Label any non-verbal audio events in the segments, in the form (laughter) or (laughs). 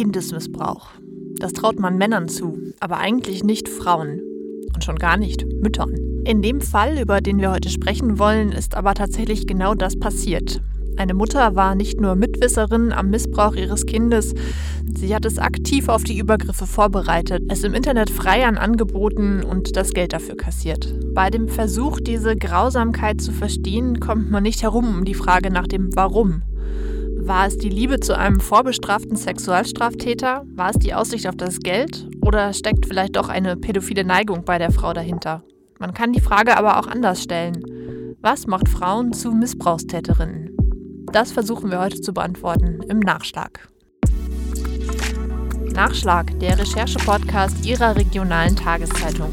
Kindesmissbrauch. Das traut man Männern zu, aber eigentlich nicht Frauen. Und schon gar nicht Müttern. In dem Fall, über den wir heute sprechen wollen, ist aber tatsächlich genau das passiert. Eine Mutter war nicht nur Mitwisserin am Missbrauch ihres Kindes, sie hat es aktiv auf die Übergriffe vorbereitet, es im Internet frei an angeboten und das Geld dafür kassiert. Bei dem Versuch, diese Grausamkeit zu verstehen, kommt man nicht herum um die Frage nach dem Warum. War es die Liebe zu einem vorbestraften Sexualstraftäter? War es die Aussicht auf das Geld? Oder steckt vielleicht doch eine pädophile Neigung bei der Frau dahinter? Man kann die Frage aber auch anders stellen. Was macht Frauen zu Missbrauchstäterinnen? Das versuchen wir heute zu beantworten im Nachschlag. Nachschlag, der Recherche-Podcast Ihrer regionalen Tageszeitung.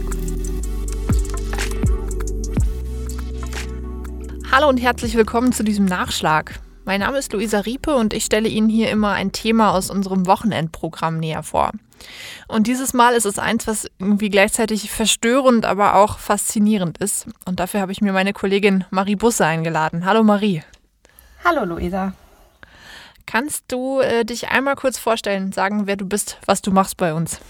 Hallo und herzlich willkommen zu diesem Nachschlag. Mein Name ist Luisa Riepe und ich stelle Ihnen hier immer ein Thema aus unserem Wochenendprogramm näher vor. Und dieses Mal ist es eins, was irgendwie gleichzeitig verstörend, aber auch faszinierend ist. Und dafür habe ich mir meine Kollegin Marie Busse eingeladen. Hallo Marie. Hallo Luisa. Kannst du äh, dich einmal kurz vorstellen, sagen, wer du bist, was du machst bei uns?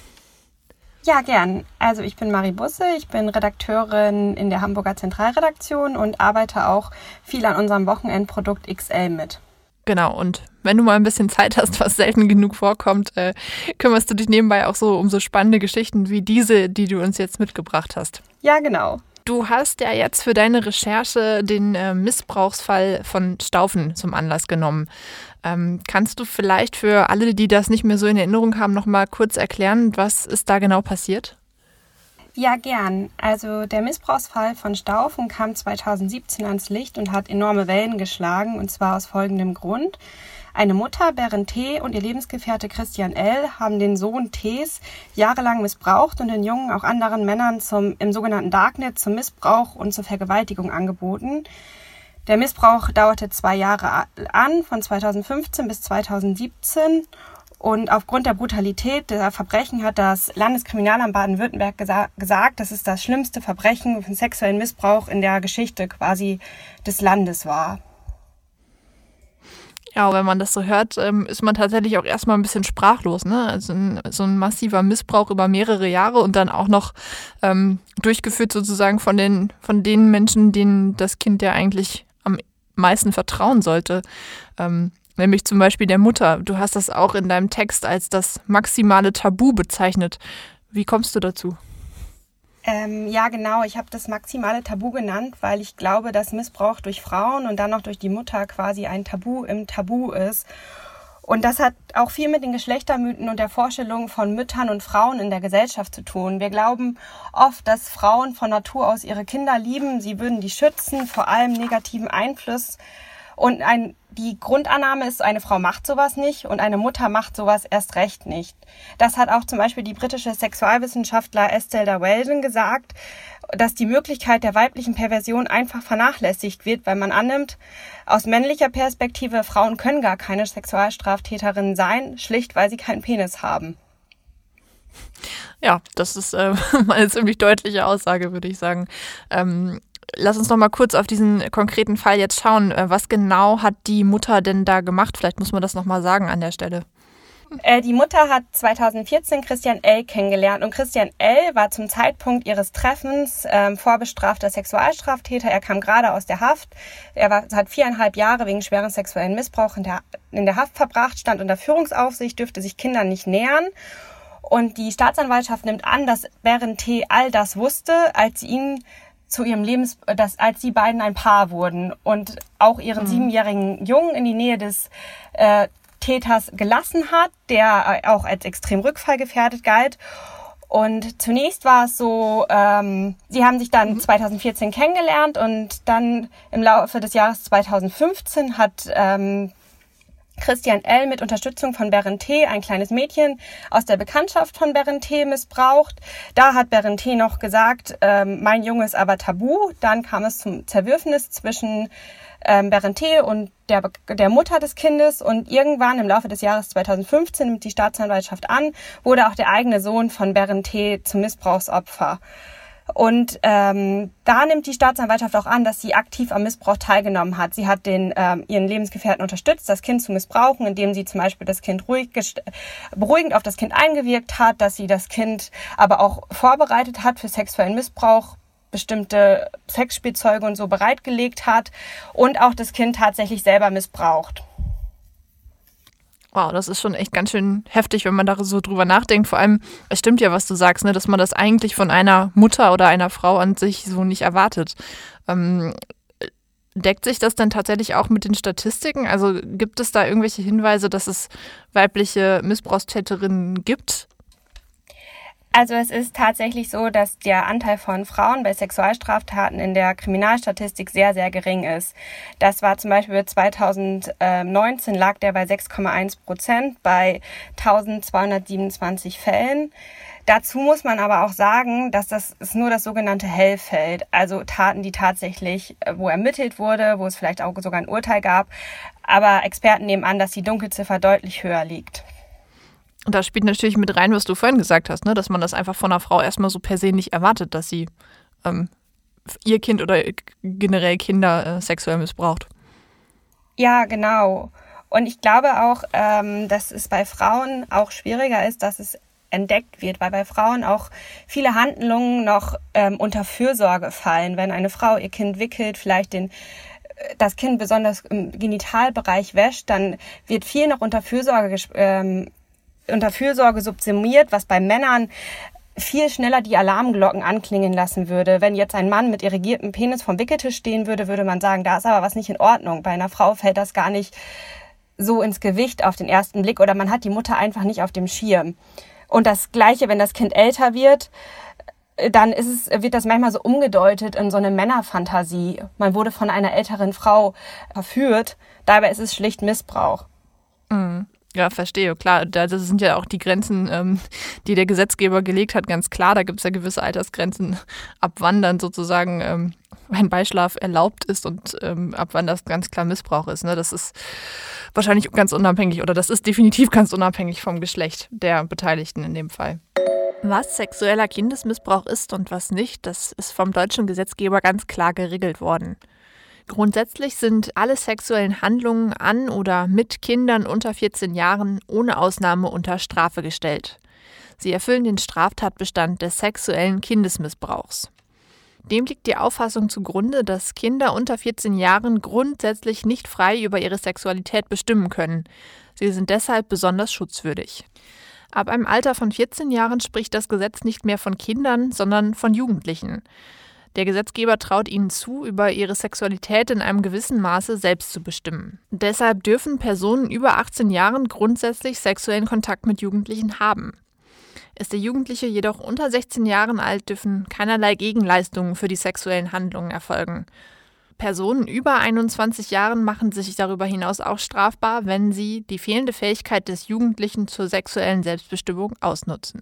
Ja, gern. Also ich bin Marie Busse, ich bin Redakteurin in der Hamburger Zentralredaktion und arbeite auch viel an unserem Wochenendprodukt XL mit. Genau, und wenn du mal ein bisschen Zeit hast, was selten genug vorkommt, äh, kümmerst du dich nebenbei auch so um so spannende Geschichten wie diese, die du uns jetzt mitgebracht hast. Ja, genau. Du hast ja jetzt für deine Recherche den äh, Missbrauchsfall von Staufen zum Anlass genommen. Ähm, kannst du vielleicht für alle, die das nicht mehr so in Erinnerung haben, noch mal kurz erklären, was ist da genau passiert? Ja, gern. Also der Missbrauchsfall von Staufen kam 2017 ans Licht und hat enorme Wellen geschlagen, und zwar aus folgendem Grund. Eine Mutter, Berend T. und ihr Lebensgefährte Christian L. haben den Sohn T.s jahrelang missbraucht und den Jungen auch anderen Männern zum, im sogenannten Darknet zum Missbrauch und zur Vergewaltigung angeboten. Der Missbrauch dauerte zwei Jahre an, von 2015 bis 2017. Und aufgrund der Brutalität der Verbrechen hat das Landeskriminalamt Baden-Württemberg gesa gesagt, dass es das schlimmste Verbrechen von sexuellen Missbrauch in der Geschichte quasi des Landes war. Ja, wenn man das so hört, ähm, ist man tatsächlich auch erstmal ein bisschen sprachlos. Ne? Also ein, so ein massiver Missbrauch über mehrere Jahre und dann auch noch ähm, durchgeführt sozusagen von den, von den Menschen, denen das Kind ja eigentlich am meisten vertrauen sollte. Ähm, nämlich zum Beispiel der Mutter. Du hast das auch in deinem Text als das maximale Tabu bezeichnet. Wie kommst du dazu? Ähm, ja, genau. Ich habe das maximale Tabu genannt, weil ich glaube, dass Missbrauch durch Frauen und dann noch durch die Mutter quasi ein Tabu im Tabu ist. Und das hat auch viel mit den Geschlechtermythen und der Vorstellung von Müttern und Frauen in der Gesellschaft zu tun. Wir glauben oft, dass Frauen von Natur aus ihre Kinder lieben, sie würden die schützen vor allem negativen Einfluss. Und ein die Grundannahme ist, eine Frau macht sowas nicht und eine Mutter macht sowas erst recht nicht. Das hat auch zum Beispiel die britische Sexualwissenschaftler Estelle Weldon gesagt, dass die Möglichkeit der weiblichen Perversion einfach vernachlässigt wird, weil man annimmt, aus männlicher Perspektive, Frauen können gar keine Sexualstraftäterinnen sein, schlicht weil sie keinen Penis haben. Ja, das ist äh, (laughs) eine ziemlich deutliche Aussage, würde ich sagen. Ähm, lass uns noch mal kurz auf diesen konkreten Fall jetzt schauen. Äh, was genau hat die Mutter denn da gemacht? Vielleicht muss man das noch mal sagen an der Stelle. Äh, die Mutter hat 2014 Christian L. kennengelernt und Christian L. war zum Zeitpunkt ihres Treffens ähm, vorbestrafter Sexualstraftäter. Er kam gerade aus der Haft. Er war, hat viereinhalb Jahre wegen schweren sexuellen Missbrauch in der, in der Haft verbracht, stand unter Führungsaufsicht, dürfte sich Kindern nicht nähern. Und die Staatsanwaltschaft nimmt an, dass Berend T. all das wusste, als sie ihn zu ihrem Lebens, dass als die beiden ein Paar wurden und auch ihren mhm. siebenjährigen Jungen in die Nähe des äh, Täters gelassen hat, der äh, auch als extrem rückfallgefährdet galt. Und zunächst war es so, ähm, sie haben sich dann mhm. 2014 kennengelernt und dann im Laufe des Jahres 2015 hat ähm, Christian L. mit Unterstützung von Berenté ein kleines Mädchen aus der Bekanntschaft von Berenté missbraucht. Da hat Berenté noch gesagt, ähm, mein Junge ist aber tabu. Dann kam es zum Zerwürfnis zwischen ähm, Berenté und der, der Mutter des Kindes und irgendwann im Laufe des Jahres 2015 nimmt die Staatsanwaltschaft an, wurde auch der eigene Sohn von Berenté zum Missbrauchsopfer. Und ähm, da nimmt die Staatsanwaltschaft auch an, dass sie aktiv am Missbrauch teilgenommen hat. Sie hat den ähm, ihren Lebensgefährten unterstützt, das Kind zu missbrauchen, indem sie zum Beispiel das Kind ruhig beruhigend auf das Kind eingewirkt hat, dass sie das Kind aber auch vorbereitet hat für sexuellen Missbrauch, bestimmte Sexspielzeuge und so bereitgelegt hat und auch das Kind tatsächlich selber missbraucht. Wow, das ist schon echt ganz schön heftig, wenn man da so drüber nachdenkt. Vor allem, es stimmt ja, was du sagst, ne, dass man das eigentlich von einer Mutter oder einer Frau an sich so nicht erwartet. Ähm, deckt sich das denn tatsächlich auch mit den Statistiken? Also gibt es da irgendwelche Hinweise, dass es weibliche Missbrauchstäterinnen gibt? Also es ist tatsächlich so, dass der Anteil von Frauen bei Sexualstraftaten in der Kriminalstatistik sehr, sehr gering ist. Das war zum Beispiel 2019 lag der bei 6,1 Prozent bei 1227 Fällen. Dazu muss man aber auch sagen, dass das ist nur das sogenannte Hellfeld, also Taten, die tatsächlich, äh, wo ermittelt wurde, wo es vielleicht auch sogar ein Urteil gab. Aber Experten nehmen an, dass die Dunkelziffer deutlich höher liegt. Und da spielt natürlich mit rein, was du vorhin gesagt hast, ne? dass man das einfach von einer Frau erstmal so per se nicht erwartet, dass sie ähm, ihr Kind oder generell Kinder äh, sexuell missbraucht. Ja, genau. Und ich glaube auch, ähm, dass es bei Frauen auch schwieriger ist, dass es entdeckt wird, weil bei Frauen auch viele Handlungen noch ähm, unter Fürsorge fallen. Wenn eine Frau ihr Kind wickelt, vielleicht den äh, das Kind besonders im Genitalbereich wäscht, dann wird viel noch unter Fürsorge ähm, unter Fürsorge subsumiert, was bei Männern viel schneller die Alarmglocken anklingen lassen würde. Wenn jetzt ein Mann mit irrigiertem Penis vom Wickeltisch stehen würde, würde man sagen, da ist aber was nicht in Ordnung. Bei einer Frau fällt das gar nicht so ins Gewicht auf den ersten Blick oder man hat die Mutter einfach nicht auf dem Schirm. Und das Gleiche, wenn das Kind älter wird, dann ist es, wird das manchmal so umgedeutet in so eine Männerfantasie. Man wurde von einer älteren Frau verführt. Dabei ist es schlicht Missbrauch. Mhm. Ja, verstehe. Klar, das sind ja auch die Grenzen, ähm, die der Gesetzgeber gelegt hat, ganz klar. Da gibt es ja gewisse Altersgrenzen, ab wann dann sozusagen ähm, ein Beischlaf erlaubt ist und ähm, ab wann das ganz klar Missbrauch ist. Ne? Das ist wahrscheinlich ganz unabhängig oder das ist definitiv ganz unabhängig vom Geschlecht der Beteiligten in dem Fall. Was sexueller Kindesmissbrauch ist und was nicht, das ist vom deutschen Gesetzgeber ganz klar geregelt worden. Grundsätzlich sind alle sexuellen Handlungen an oder mit Kindern unter 14 Jahren ohne Ausnahme unter Strafe gestellt. Sie erfüllen den Straftatbestand des sexuellen Kindesmissbrauchs. Dem liegt die Auffassung zugrunde, dass Kinder unter 14 Jahren grundsätzlich nicht frei über ihre Sexualität bestimmen können. Sie sind deshalb besonders schutzwürdig. Ab einem Alter von 14 Jahren spricht das Gesetz nicht mehr von Kindern, sondern von Jugendlichen. Der Gesetzgeber traut ihnen zu, über ihre Sexualität in einem gewissen Maße selbst zu bestimmen. Deshalb dürfen Personen über 18 Jahren grundsätzlich sexuellen Kontakt mit Jugendlichen haben. Ist der Jugendliche jedoch unter 16 Jahren alt, dürfen keinerlei Gegenleistungen für die sexuellen Handlungen erfolgen. Personen über 21 Jahren machen sich darüber hinaus auch strafbar, wenn sie die fehlende Fähigkeit des Jugendlichen zur sexuellen Selbstbestimmung ausnutzen.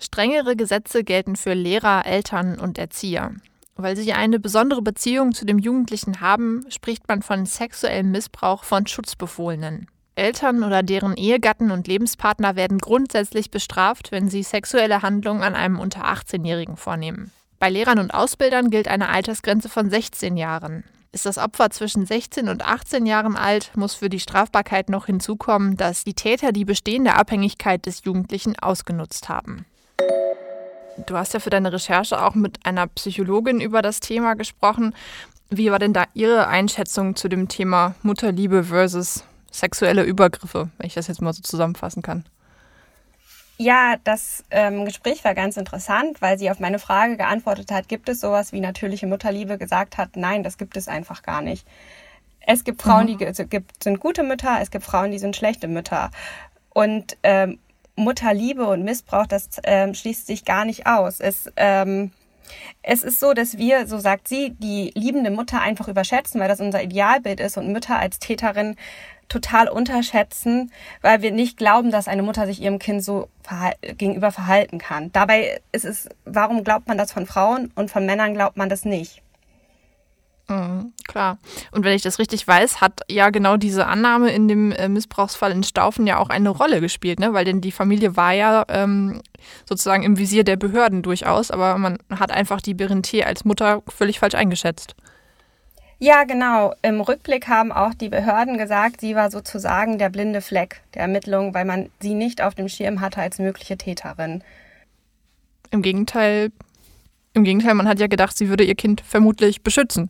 Strengere Gesetze gelten für Lehrer, Eltern und Erzieher. Weil sie eine besondere Beziehung zu dem Jugendlichen haben, spricht man von sexuellem Missbrauch von Schutzbefohlenen. Eltern oder deren Ehegatten und Lebenspartner werden grundsätzlich bestraft, wenn sie sexuelle Handlungen an einem unter 18-Jährigen vornehmen. Bei Lehrern und Ausbildern gilt eine Altersgrenze von 16 Jahren. Ist das Opfer zwischen 16 und 18 Jahren alt, muss für die Strafbarkeit noch hinzukommen, dass die Täter die bestehende Abhängigkeit des Jugendlichen ausgenutzt haben. Du hast ja für deine Recherche auch mit einer Psychologin über das Thema gesprochen. Wie war denn da Ihre Einschätzung zu dem Thema Mutterliebe versus sexuelle Übergriffe, wenn ich das jetzt mal so zusammenfassen kann? Ja, das ähm, Gespräch war ganz interessant, weil sie auf meine Frage geantwortet hat, gibt es sowas wie natürliche Mutterliebe, gesagt hat, nein, das gibt es einfach gar nicht. Es gibt Frauen, mhm. die sind gute Mütter, es gibt Frauen, die sind schlechte Mütter. Und ähm, Mutterliebe und Missbrauch, das ähm, schließt sich gar nicht aus. Es, ähm, es ist so, dass wir, so sagt sie, die liebende Mutter einfach überschätzen, weil das unser Idealbild ist und Mütter als Täterin total unterschätzen, weil wir nicht glauben, dass eine Mutter sich ihrem Kind so verhal gegenüber verhalten kann. Dabei ist es, warum glaubt man das von Frauen und von Männern glaubt man das nicht? Mhm, klar. Und wenn ich das richtig weiß, hat ja genau diese Annahme in dem äh, Missbrauchsfall in Staufen ja auch eine Rolle gespielt, ne? Weil denn die Familie war ja ähm, sozusagen im Visier der Behörden durchaus, aber man hat einfach die Berentier als Mutter völlig falsch eingeschätzt. Ja, genau. Im Rückblick haben auch die Behörden gesagt, sie war sozusagen der blinde Fleck der Ermittlungen, weil man sie nicht auf dem Schirm hatte als mögliche Täterin. Im Gegenteil, im Gegenteil, man hat ja gedacht, sie würde ihr Kind vermutlich beschützen.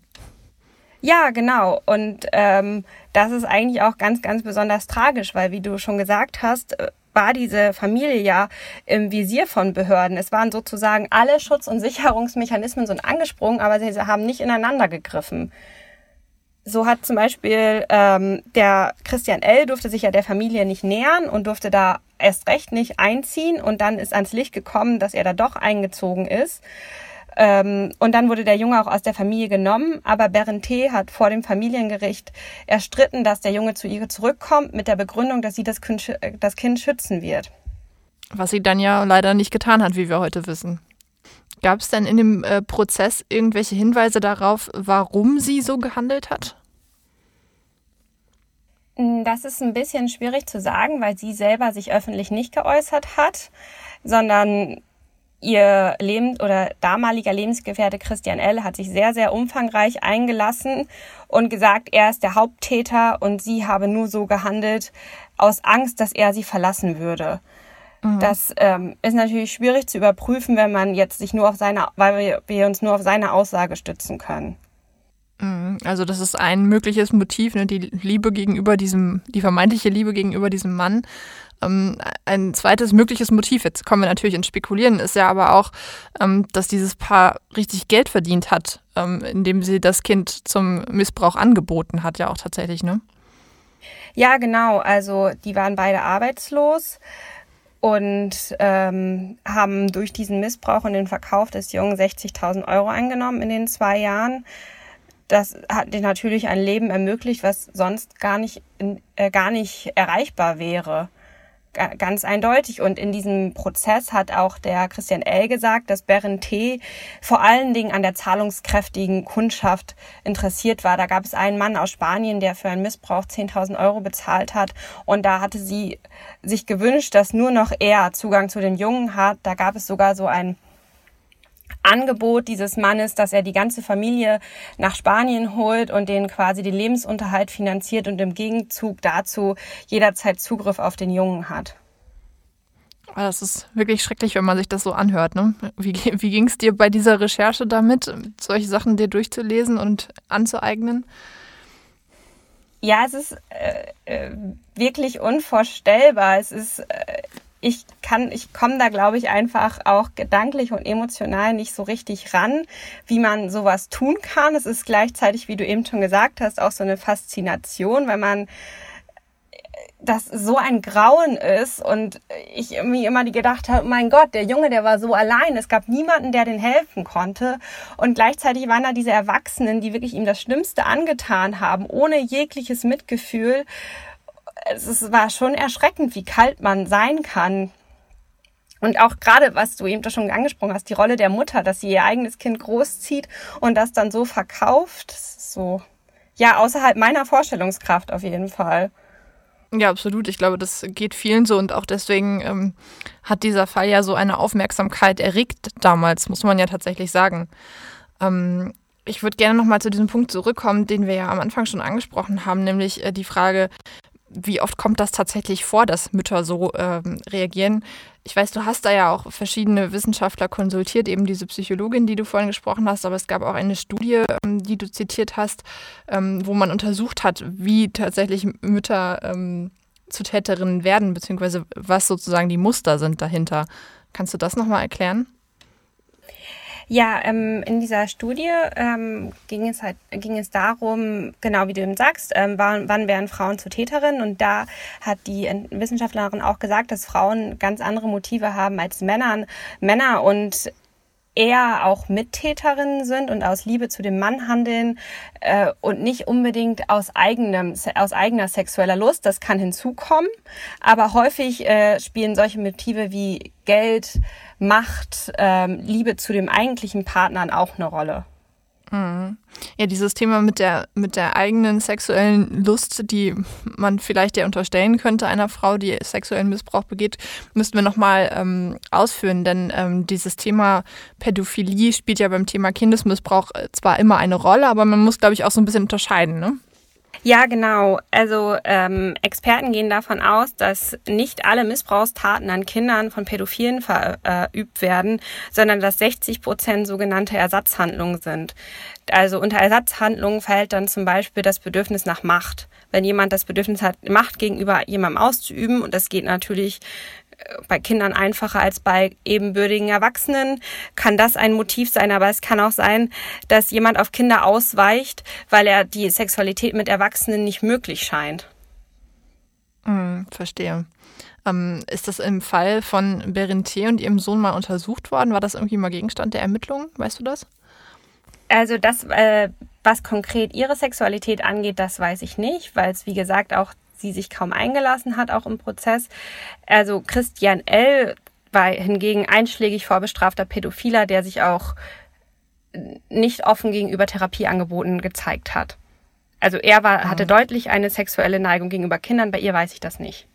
Ja, genau. Und ähm, das ist eigentlich auch ganz, ganz besonders tragisch, weil, wie du schon gesagt hast, äh, war diese Familie ja im Visier von Behörden. Es waren sozusagen alle Schutz- und Sicherungsmechanismen sind angesprungen, aber sie haben nicht ineinander gegriffen. So hat zum Beispiel ähm, der Christian L. durfte sich ja der Familie nicht nähern und durfte da erst recht nicht einziehen. Und dann ist ans Licht gekommen, dass er da doch eingezogen ist. Ähm, und dann wurde der Junge auch aus der Familie genommen, aber Berente hat vor dem Familiengericht erstritten, dass der Junge zu ihr zurückkommt mit der Begründung, dass sie das Kind, das kind schützen wird. Was sie dann ja leider nicht getan hat, wie wir heute wissen. Gab es denn in dem äh, Prozess irgendwelche Hinweise darauf, warum sie so gehandelt hat? Hm, das ist ein bisschen schwierig zu sagen, weil sie selber sich öffentlich nicht geäußert hat, sondern Ihr Leben oder damaliger Lebensgefährte Christian L. hat sich sehr, sehr umfangreich eingelassen und gesagt, er ist der Haupttäter und sie habe nur so gehandelt aus Angst, dass er sie verlassen würde. Mhm. Das ähm, ist natürlich schwierig zu überprüfen, wenn man jetzt sich nur auf seine, weil wir, wir uns nur auf seine Aussage stützen können. Mhm. Also das ist ein mögliches Motiv, ne? die Liebe gegenüber diesem, die vermeintliche Liebe gegenüber diesem Mann. Ähm, ein zweites mögliches Motiv, jetzt kommen wir natürlich ins Spekulieren, ist ja aber auch, ähm, dass dieses Paar richtig Geld verdient hat, ähm, indem sie das Kind zum Missbrauch angeboten hat, ja auch tatsächlich, ne? Ja, genau. Also die waren beide arbeitslos und ähm, haben durch diesen Missbrauch und den Verkauf des Jungen 60.000 Euro eingenommen in den zwei Jahren. Das hat dir natürlich ein Leben ermöglicht, was sonst gar nicht, äh, gar nicht erreichbar wäre ganz eindeutig. Und in diesem Prozess hat auch der Christian L. gesagt, dass T. vor allen Dingen an der zahlungskräftigen Kundschaft interessiert war. Da gab es einen Mann aus Spanien, der für einen Missbrauch 10.000 Euro bezahlt hat. Und da hatte sie sich gewünscht, dass nur noch er Zugang zu den Jungen hat. Da gab es sogar so ein Angebot dieses Mannes, dass er die ganze Familie nach Spanien holt und denen quasi den Lebensunterhalt finanziert und im Gegenzug dazu jederzeit Zugriff auf den Jungen hat. Ah, das ist wirklich schrecklich, wenn man sich das so anhört. Ne? Wie, wie ging es dir bei dieser Recherche damit, solche Sachen dir durchzulesen und anzueignen? Ja, es ist äh, äh wirklich unvorstellbar. Es ist äh, ich kann, ich komme da, glaube ich, einfach auch gedanklich und emotional nicht so richtig ran, wie man sowas tun kann. Es ist gleichzeitig, wie du eben schon gesagt hast, auch so eine Faszination, weil man das so ein Grauen ist und ich irgendwie immer die gedacht habe, mein Gott, der Junge, der war so allein, es gab niemanden, der den helfen konnte. Und gleichzeitig waren da diese Erwachsenen, die wirklich ihm das Schlimmste angetan haben, ohne jegliches Mitgefühl es war schon erschreckend, wie kalt man sein kann. Und auch gerade, was du eben schon angesprochen hast, die Rolle der Mutter, dass sie ihr eigenes Kind großzieht und das dann so verkauft, so, ja, außerhalb meiner Vorstellungskraft auf jeden Fall. Ja, absolut. Ich glaube, das geht vielen so und auch deswegen ähm, hat dieser Fall ja so eine Aufmerksamkeit erregt damals, muss man ja tatsächlich sagen. Ähm, ich würde gerne nochmal zu diesem Punkt zurückkommen, den wir ja am Anfang schon angesprochen haben, nämlich äh, die Frage, wie oft kommt das tatsächlich vor, dass Mütter so ähm, reagieren? Ich weiß, du hast da ja auch verschiedene Wissenschaftler konsultiert, eben diese Psychologin, die du vorhin gesprochen hast, aber es gab auch eine Studie, ähm, die du zitiert hast, ähm, wo man untersucht hat, wie tatsächlich Mütter ähm, zu Täterinnen werden, beziehungsweise was sozusagen die Muster sind dahinter. Kannst du das nochmal erklären? Ja, ähm, in dieser Studie ähm, ging es halt ging es darum, genau wie du eben sagst, ähm, wann, wann werden Frauen zu Täterinnen und da hat die Wissenschaftlerin auch gesagt, dass Frauen ganz andere Motive haben als Männer. Männer und eher auch Mittäterinnen sind und aus Liebe zu dem Mann handeln äh, und nicht unbedingt aus eigenem aus eigener sexueller Lust. Das kann hinzukommen, aber häufig äh, spielen solche Motive wie Geld, Macht, ähm, Liebe zu dem eigentlichen Partnern auch eine Rolle. Mhm. Ja, dieses Thema mit der, mit der eigenen sexuellen Lust, die man vielleicht ja unterstellen könnte einer Frau, die sexuellen Missbrauch begeht, müssten wir nochmal ähm, ausführen. Denn ähm, dieses Thema Pädophilie spielt ja beim Thema Kindesmissbrauch äh, zwar immer eine Rolle, aber man muss, glaube ich, auch so ein bisschen unterscheiden. Ne? Ja, genau. Also ähm, Experten gehen davon aus, dass nicht alle Missbrauchstaten an Kindern von Pädophilen verübt werden, sondern dass 60 Prozent sogenannte Ersatzhandlungen sind. Also unter Ersatzhandlungen fällt dann zum Beispiel das Bedürfnis nach Macht. Wenn jemand das Bedürfnis hat, Macht gegenüber jemandem auszuüben, und das geht natürlich bei Kindern einfacher als bei ebenbürtigen Erwachsenen, kann das ein Motiv sein, aber es kann auch sein, dass jemand auf Kinder ausweicht, weil er die Sexualität mit Erwachsenen nicht möglich scheint. Hm, verstehe. Ähm, ist das im Fall von Berentier und ihrem Sohn mal untersucht worden? War das irgendwie mal Gegenstand der Ermittlungen? Weißt du das? Also das, äh, was konkret ihre Sexualität angeht, das weiß ich nicht, weil es wie gesagt auch sie sich kaum eingelassen hat, auch im Prozess. Also Christian L. war hingegen einschlägig vorbestrafter Pädophiler, der sich auch nicht offen gegenüber Therapieangeboten gezeigt hat. Also er war, hatte mhm. deutlich eine sexuelle Neigung gegenüber Kindern, bei ihr weiß ich das nicht.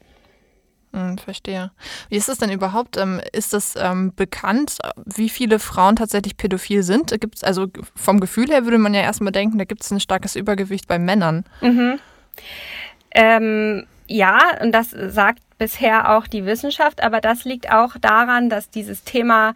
Hm, verstehe. Wie ist das denn überhaupt? Ähm, ist das ähm, bekannt, wie viele Frauen tatsächlich pädophil sind? Gibt's, also vom Gefühl her würde man ja erstmal denken, da gibt es ein starkes Übergewicht bei Männern. Mhm. Ähm, ja, und das sagt bisher auch die Wissenschaft, aber das liegt auch daran, dass dieses Thema,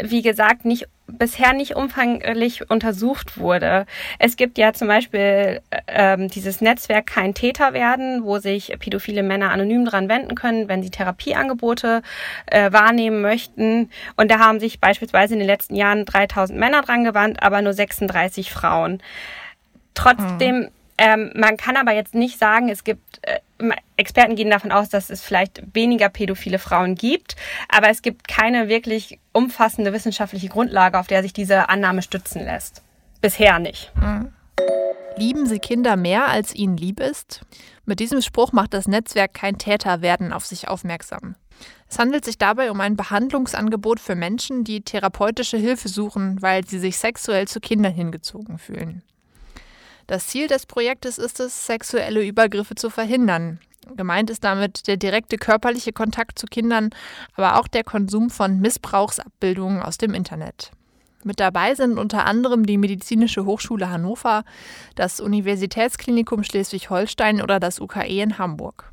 wie gesagt, nicht bisher nicht umfanglich untersucht wurde. Es gibt ja zum Beispiel ähm, dieses Netzwerk Kein Täter werden, wo sich pädophile Männer anonym dran wenden können, wenn sie Therapieangebote äh, wahrnehmen möchten. Und da haben sich beispielsweise in den letzten Jahren 3000 Männer dran gewandt, aber nur 36 Frauen. Trotzdem hm ähm, man kann aber jetzt nicht sagen, es gibt, äh, Experten gehen davon aus, dass es vielleicht weniger pädophile Frauen gibt, aber es gibt keine wirklich umfassende wissenschaftliche Grundlage, auf der sich diese Annahme stützen lässt. Bisher nicht. Mhm. Lieben Sie Kinder mehr, als ihnen lieb ist? Mit diesem Spruch macht das Netzwerk Kein Täter werden auf sich aufmerksam. Es handelt sich dabei um ein Behandlungsangebot für Menschen, die therapeutische Hilfe suchen, weil sie sich sexuell zu Kindern hingezogen fühlen. Das Ziel des Projektes ist es, sexuelle Übergriffe zu verhindern. Gemeint ist damit der direkte körperliche Kontakt zu Kindern, aber auch der Konsum von Missbrauchsabbildungen aus dem Internet. Mit dabei sind unter anderem die Medizinische Hochschule Hannover, das Universitätsklinikum Schleswig-Holstein oder das UKE in Hamburg.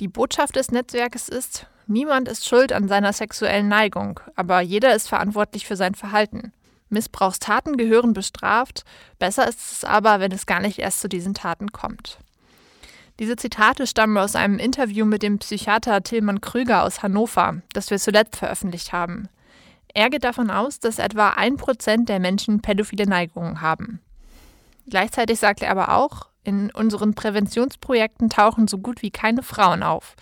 Die Botschaft des Netzwerkes ist, niemand ist schuld an seiner sexuellen Neigung, aber jeder ist verantwortlich für sein Verhalten. Missbrauchstaten gehören bestraft, besser ist es aber, wenn es gar nicht erst zu diesen Taten kommt. Diese Zitate stammen aus einem Interview mit dem Psychiater Tilman Krüger aus Hannover, das wir zuletzt veröffentlicht haben. Er geht davon aus, dass etwa ein Prozent der Menschen pädophile Neigungen haben. Gleichzeitig sagt er aber auch, in unseren Präventionsprojekten tauchen so gut wie keine Frauen auf.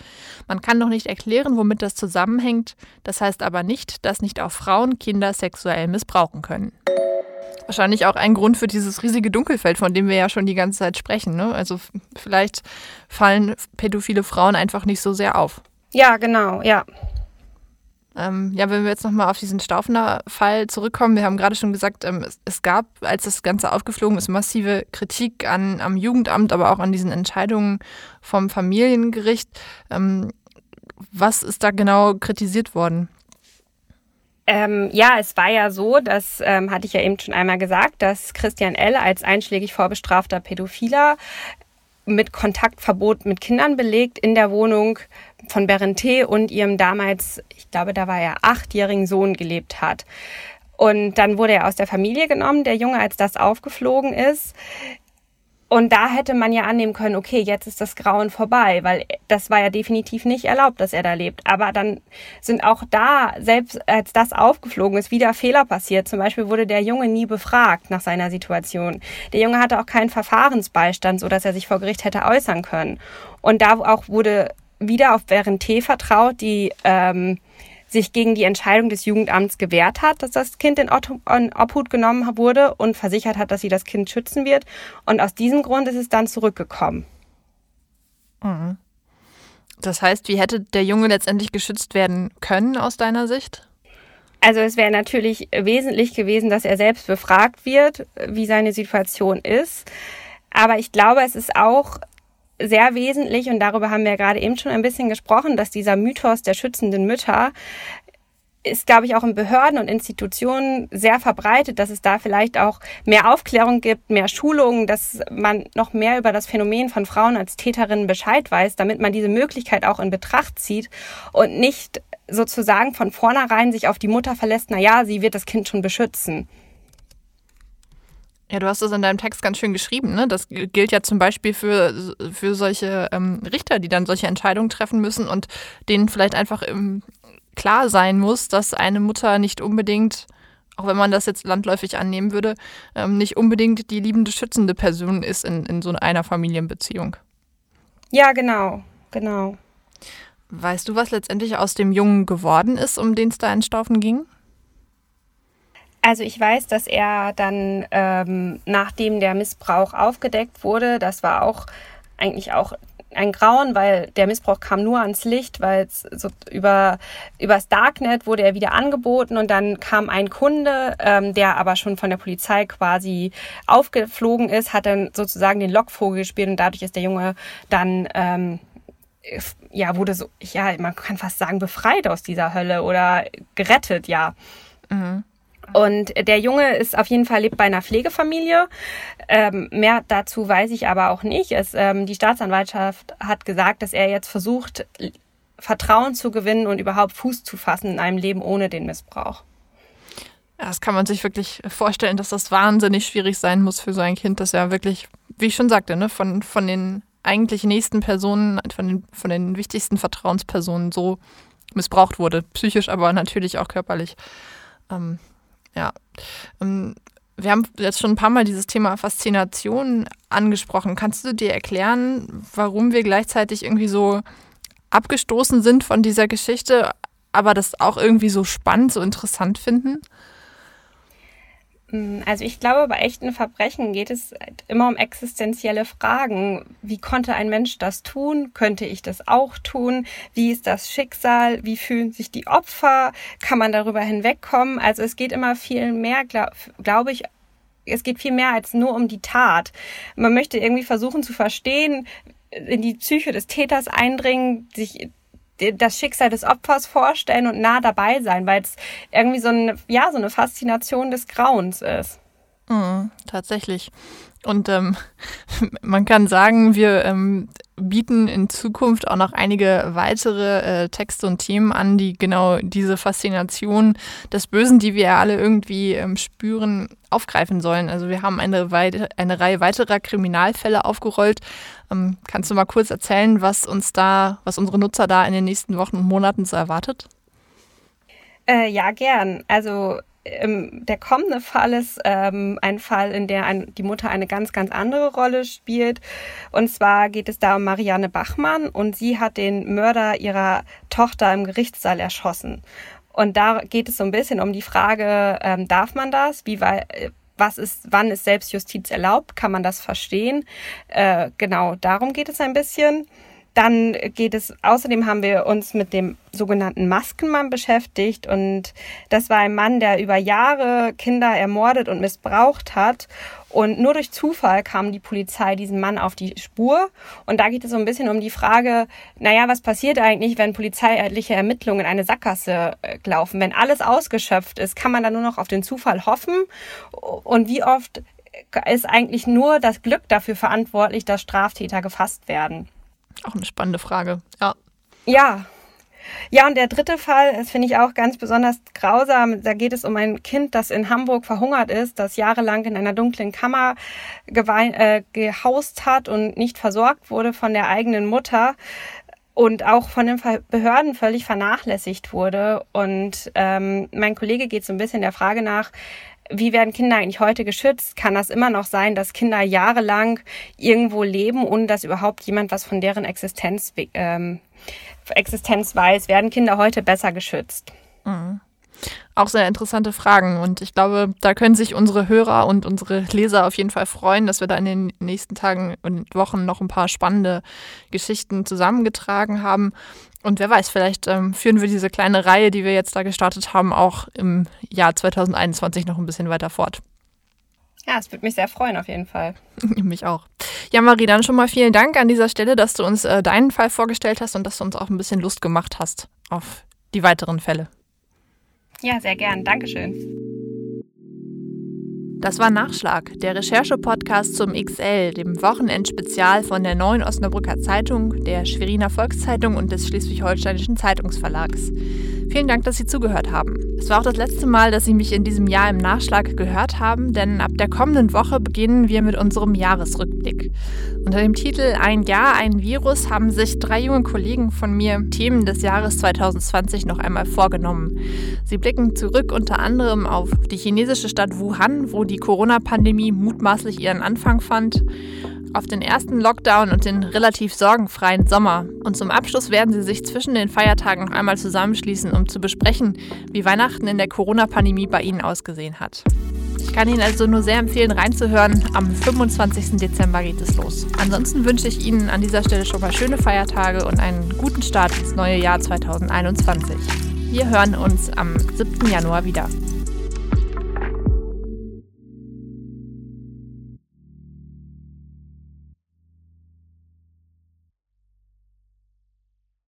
Man kann noch nicht erklären, womit das zusammenhängt. Das heißt aber nicht, dass nicht auch Frauen Kinder sexuell missbrauchen können. Wahrscheinlich auch ein Grund für dieses riesige Dunkelfeld, von dem wir ja schon die ganze Zeit sprechen. Ne? Also vielleicht fallen pädophile Frauen einfach nicht so sehr auf. Ja, genau, ja. Ähm, ja, wenn wir jetzt nochmal auf diesen Staufner-Fall zurückkommen, wir haben gerade schon gesagt, ähm, es, es, gab, als das Ganze aufgeflogen ist, massive Kritik an, am Jugendamt, aber auch an diesen Entscheidungen vom Familiengericht. Ähm, was ist da genau kritisiert worden? Ähm, ja, es war ja so, das ähm, hatte ich ja eben schon einmal gesagt, dass Christian L. als einschlägig vorbestrafter Pädophiler mit Kontaktverbot mit Kindern belegt in der Wohnung von Berente und ihrem damals, ich glaube, da war er achtjährigen Sohn gelebt hat. Und dann wurde er aus der Familie genommen, der Junge, als das aufgeflogen ist. Und da hätte man ja annehmen können, okay, jetzt ist das Grauen vorbei, weil das war ja definitiv nicht erlaubt, dass er da lebt. Aber dann sind auch da, selbst als das aufgeflogen ist, wieder Fehler passiert. Zum Beispiel wurde der Junge nie befragt nach seiner Situation. Der Junge hatte auch keinen Verfahrensbeistand, so dass er sich vor Gericht hätte äußern können. Und da auch wurde wieder auf T vertraut, die ähm, sich gegen die Entscheidung des Jugendamts gewehrt hat, dass das Kind in Obhut genommen wurde und versichert hat, dass sie das Kind schützen wird. Und aus diesem Grund ist es dann zurückgekommen. Mhm. Das heißt, wie hätte der Junge letztendlich geschützt werden können aus deiner Sicht? Also es wäre natürlich wesentlich gewesen, dass er selbst befragt wird, wie seine Situation ist. Aber ich glaube, es ist auch sehr wesentlich, und darüber haben wir gerade eben schon ein bisschen gesprochen, dass dieser Mythos der schützenden Mütter ist, glaube ich, auch in Behörden und Institutionen sehr verbreitet, dass es da vielleicht auch mehr Aufklärung gibt, mehr Schulungen, dass man noch mehr über das Phänomen von Frauen als Täterinnen Bescheid weiß, damit man diese Möglichkeit auch in Betracht zieht und nicht sozusagen von vornherein sich auf die Mutter verlässt, na ja, sie wird das Kind schon beschützen. Ja, du hast es in deinem Text ganz schön geschrieben. Ne? Das gilt ja zum Beispiel für, für solche ähm, Richter, die dann solche Entscheidungen treffen müssen und denen vielleicht einfach im, klar sein muss, dass eine Mutter nicht unbedingt, auch wenn man das jetzt landläufig annehmen würde, ähm, nicht unbedingt die liebende, schützende Person ist in, in so einer Familienbeziehung. Ja, genau, genau. Weißt du, was letztendlich aus dem Jungen geworden ist, um den es da in Staufen ging? Also ich weiß, dass er dann, ähm, nachdem der Missbrauch aufgedeckt wurde, das war auch eigentlich auch ein Grauen, weil der Missbrauch kam nur ans Licht, weil es so über übers Darknet wurde er wieder angeboten und dann kam ein Kunde, ähm, der aber schon von der Polizei quasi aufgeflogen ist, hat dann sozusagen den Lockvogel gespielt und dadurch ist der Junge dann ähm, ja wurde so ja man kann fast sagen befreit aus dieser Hölle oder gerettet ja. Mhm. Und der Junge ist auf jeden Fall lebt bei einer Pflegefamilie. Ähm, mehr dazu weiß ich aber auch nicht. Es, ähm, die Staatsanwaltschaft hat gesagt, dass er jetzt versucht, Vertrauen zu gewinnen und überhaupt Fuß zu fassen in einem Leben ohne den Missbrauch. Das kann man sich wirklich vorstellen, dass das wahnsinnig schwierig sein muss für so ein Kind, das ja wirklich, wie ich schon sagte, ne, von, von den eigentlich nächsten Personen, von den, von den wichtigsten Vertrauenspersonen so missbraucht wurde. Psychisch, aber natürlich auch körperlich. Ähm, ja. Ähm, wir haben jetzt schon ein paar Mal dieses Thema Faszination angesprochen. Kannst du dir erklären, warum wir gleichzeitig irgendwie so abgestoßen sind von dieser Geschichte, aber das auch irgendwie so spannend, so interessant finden? Mm, also ich glaube, bei echten Verbrechen geht es immer um existenzielle Fragen. Wie konnte ein Mensch das tun? Könnte ich das auch tun? Wie ist das Schicksal? Wie fühlen sich die Opfer? Kann man darüber hinwegkommen? Also es geht immer viel mehr, glaube glaub ich, es geht viel mehr als nur um die Tat. Man möchte irgendwie versuchen zu verstehen, in die Psyche des Täters eindringen, sich das Schicksal des Opfers vorstellen und nah dabei sein, weil es irgendwie so eine, ja, so eine Faszination des Grauens ist. Mhm, tatsächlich. Und ähm, (laughs) man kann sagen, wir ähm, bieten in Zukunft auch noch einige weitere äh, Texte und Themen an, die genau diese Faszination des Bösen, die wir alle irgendwie ähm, spüren, aufgreifen sollen. Also wir haben eine, eine Reihe weiterer Kriminalfälle aufgerollt. Ähm, kannst du mal kurz erzählen, was uns da, was unsere Nutzer da in den nächsten Wochen und Monaten so erwartet? Äh, ja, gern. Also ähm, der kommende Fall ist ähm, ein Fall, in der ein, die Mutter eine ganz, ganz andere Rolle spielt. Und zwar geht es da um Marianne Bachmann und sie hat den Mörder ihrer Tochter im Gerichtssaal erschossen. Und da geht es so ein bisschen um die Frage, ähm, darf man das? Wie weit was ist, wann ist Selbstjustiz erlaubt? Kann man das verstehen? Äh, genau, darum geht es ein bisschen. Dann geht es, außerdem haben wir uns mit dem sogenannten Maskenmann beschäftigt und das war ein Mann, der über Jahre Kinder ermordet und missbraucht hat und nur durch Zufall kam die Polizei diesen Mann auf die Spur. Und da geht es so ein bisschen um die Frage, naja, was passiert eigentlich, wenn polizeiliche Ermittlungen in eine Sackgasse äh, laufen? Wenn alles ausgeschöpft ist, kann man dann nur noch auf den Zufall hoffen? Und wie oft ist eigentlich nur das Glück dafür verantwortlich, dass Straftäter gefasst werden? Auch eine spannende Frage, ja. Ja. Ja, und der dritte Fall, das finde ich auch ganz besonders grausam. Da geht es um ein Kind, das in Hamburg verhungert ist, das jahrelang in einer dunklen Kammer äh, gehaust hat und nicht versorgt wurde von der eigenen Mutter und auch von den Behörden völlig vernachlässigt wurde. Und ähm, mein Kollege geht so ein bisschen der Frage nach, wie werden Kinder eigentlich heute geschützt? Kann das immer noch sein, dass Kinder jahrelang irgendwo leben, ohne dass überhaupt jemand was von deren Existenz, ähm, Existenz weiß? Werden Kinder heute besser geschützt? Mhm. Auch sehr interessante Fragen. Und ich glaube, da können sich unsere Hörer und unsere Leser auf jeden Fall freuen, dass wir da in den nächsten Tagen und Wochen noch ein paar spannende Geschichten zusammengetragen haben. Und wer weiß, vielleicht ähm, führen wir diese kleine Reihe, die wir jetzt da gestartet haben, auch im Jahr 2021 noch ein bisschen weiter fort. Ja, es würde mich sehr freuen, auf jeden Fall. (laughs) mich auch. Ja, Marie, dann schon mal vielen Dank an dieser Stelle, dass du uns äh, deinen Fall vorgestellt hast und dass du uns auch ein bisschen Lust gemacht hast auf die weiteren Fälle. Ja, sehr gern. Dankeschön. Das war Nachschlag, der Recherche-Podcast zum XL, dem Wochenendspezial von der Neuen Osnabrücker Zeitung, der Schweriner Volkszeitung und des Schleswig-Holsteinischen Zeitungsverlags. Vielen Dank, dass Sie zugehört haben. Es war auch das letzte Mal, dass Sie mich in diesem Jahr im Nachschlag gehört haben, denn ab der kommenden Woche beginnen wir mit unserem Jahresrückblick. Unter dem Titel Ein Jahr, ein Virus haben sich drei junge Kollegen von mir Themen des Jahres 2020 noch einmal vorgenommen. Sie blicken zurück unter anderem auf die chinesische Stadt Wuhan, wo die Corona-Pandemie mutmaßlich ihren Anfang fand auf den ersten Lockdown und den relativ sorgenfreien Sommer. Und zum Abschluss werden sie sich zwischen den Feiertagen noch einmal zusammenschließen, um zu besprechen, wie Weihnachten in der Corona-Pandemie bei ihnen ausgesehen hat. Ich kann Ihnen also nur sehr empfehlen, reinzuhören. Am 25. Dezember geht es los. Ansonsten wünsche ich Ihnen an dieser Stelle schon mal schöne Feiertage und einen guten Start ins neue Jahr 2021. Wir hören uns am 7. Januar wieder.